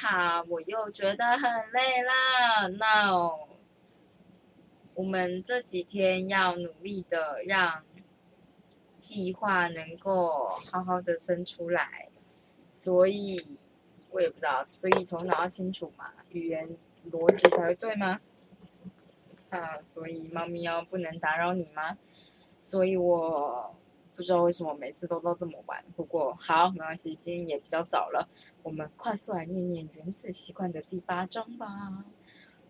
好，我又觉得很累了。那我们这几天要努力的让计划能够好好的生出来，所以我也不知道，所以头脑要清楚嘛，语言逻辑才会对吗？啊，所以猫咪要不能打扰你吗？所以我不知道为什么每次都到这么晚。不过好，没关系，今天也比较早了，我们快速来念念原子习惯的第八章吧。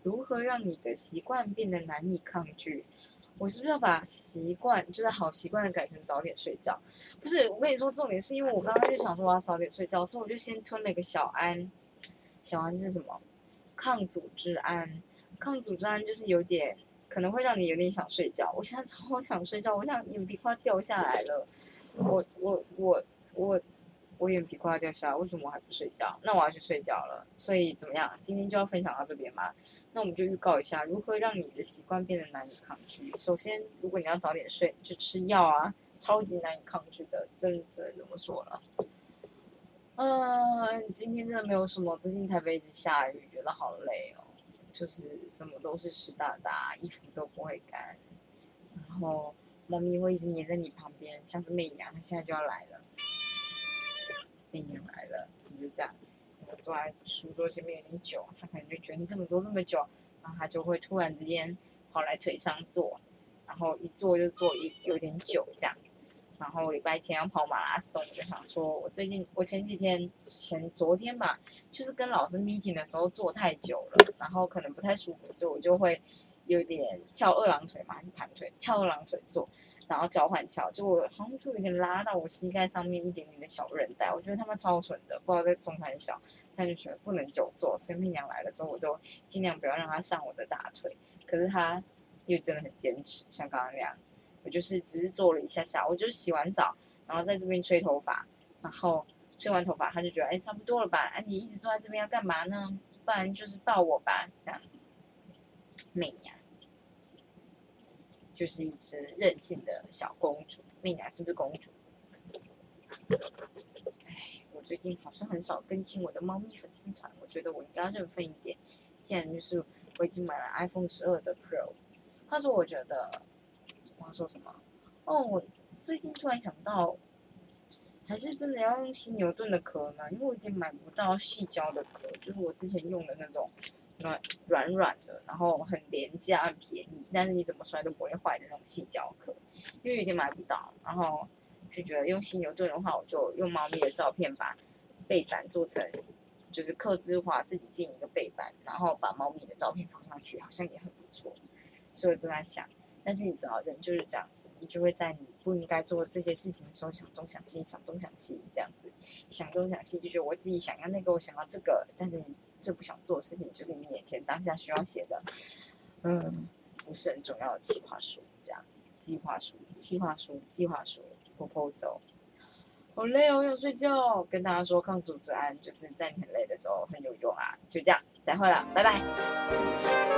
如何让你的习惯变得难以抗拒？我是不是要把习惯，就是好习惯的改成早点睡觉？不是，我跟你说，重点是因为我刚刚就想说我要早点睡觉，所以我就先吞了一个小安。小安是什么？抗组织胺。抗组织胺就是有点可能会让你有点想睡觉。我现在超想睡觉，我想眼皮快掉下来了。我我我我我眼皮快要掉下来，为什么我还不睡觉？那我要去睡觉了。所以怎么样？今天就要分享到这边吗？那我们就预告一下，如何让你的习惯变得难以抗拒。首先，如果你要早点睡，就吃药啊，超级难以抗拒的，真真怎么说了？嗯，今天真的没有什么，最近台北一直下雨，觉得好累哦，就是什么都是湿哒哒，衣服都不会干，然后猫咪会一直黏在你旁边，像是媚娘，它现在就要来了，媚娘来了，你就这样。坐在书桌前面有点久，它可能就觉得你怎么坐这么久，然后它就会突然之间跑来腿上坐，然后一坐就坐一有点久这样。然后礼拜天要跑马拉松，我就想说我最近我前几天前昨天吧，就是跟老师 meeting 的时候坐太久了，然后可能不太舒服，所以我就会有点翘二郎腿嘛，还是盘腿，翘二郎腿坐。然后交换翘，就我好像就有点拉到我膝盖上面一点点的小韧带，我觉得他们超蠢的，不知道在中还是小，他就觉得不能久坐，所以媚娘来的时候，我就尽量不要让他上我的大腿。可是他又真的很坚持，像刚刚那样，我就是只是做了一下下，我就洗完澡，然后在这边吹头发，然后吹完头发，他就觉得哎差不多了吧，哎你一直坐在这边要干嘛呢？不然就是抱我吧，这样，媚娘。就是一只任性的小公主，媚娘是不是公主？哎，我最近好像很少更新我的猫咪粉丝团，我觉得我应该要认分一点。既然就是我已经买了 iPhone 十二的 Pro，他说我觉得说什么？哦，我最近突然想到，还是真的要用犀牛盾的壳呢，因为我已经买不到细胶的壳，就是我之前用的那种。软软软的，然后很廉价、便宜，但是你怎么摔都不会坏的那种细胶壳，因为有点买不到，然后就觉得用犀牛盾的话，我就用猫咪的照片把背板做成，就是刻字化，自己定一个背板，然后把猫咪的照片放上去，好像也很不错。所以我正在想，但是你知道，人就是这样子，你就会在你不应该做这些事情的时候想东想西，想东想西，这样子想东想西，就觉得我自己想要那个，我想要这个，但是你。最不想做的事情就是你眼前当下需要写的，嗯，不是很重要的计划书，这样计划书、计划书、计划书，proposal。好累哦，想睡觉。跟大家说，抗组织胺就是在你很累的时候很有用啊。就这样，再会了，拜拜。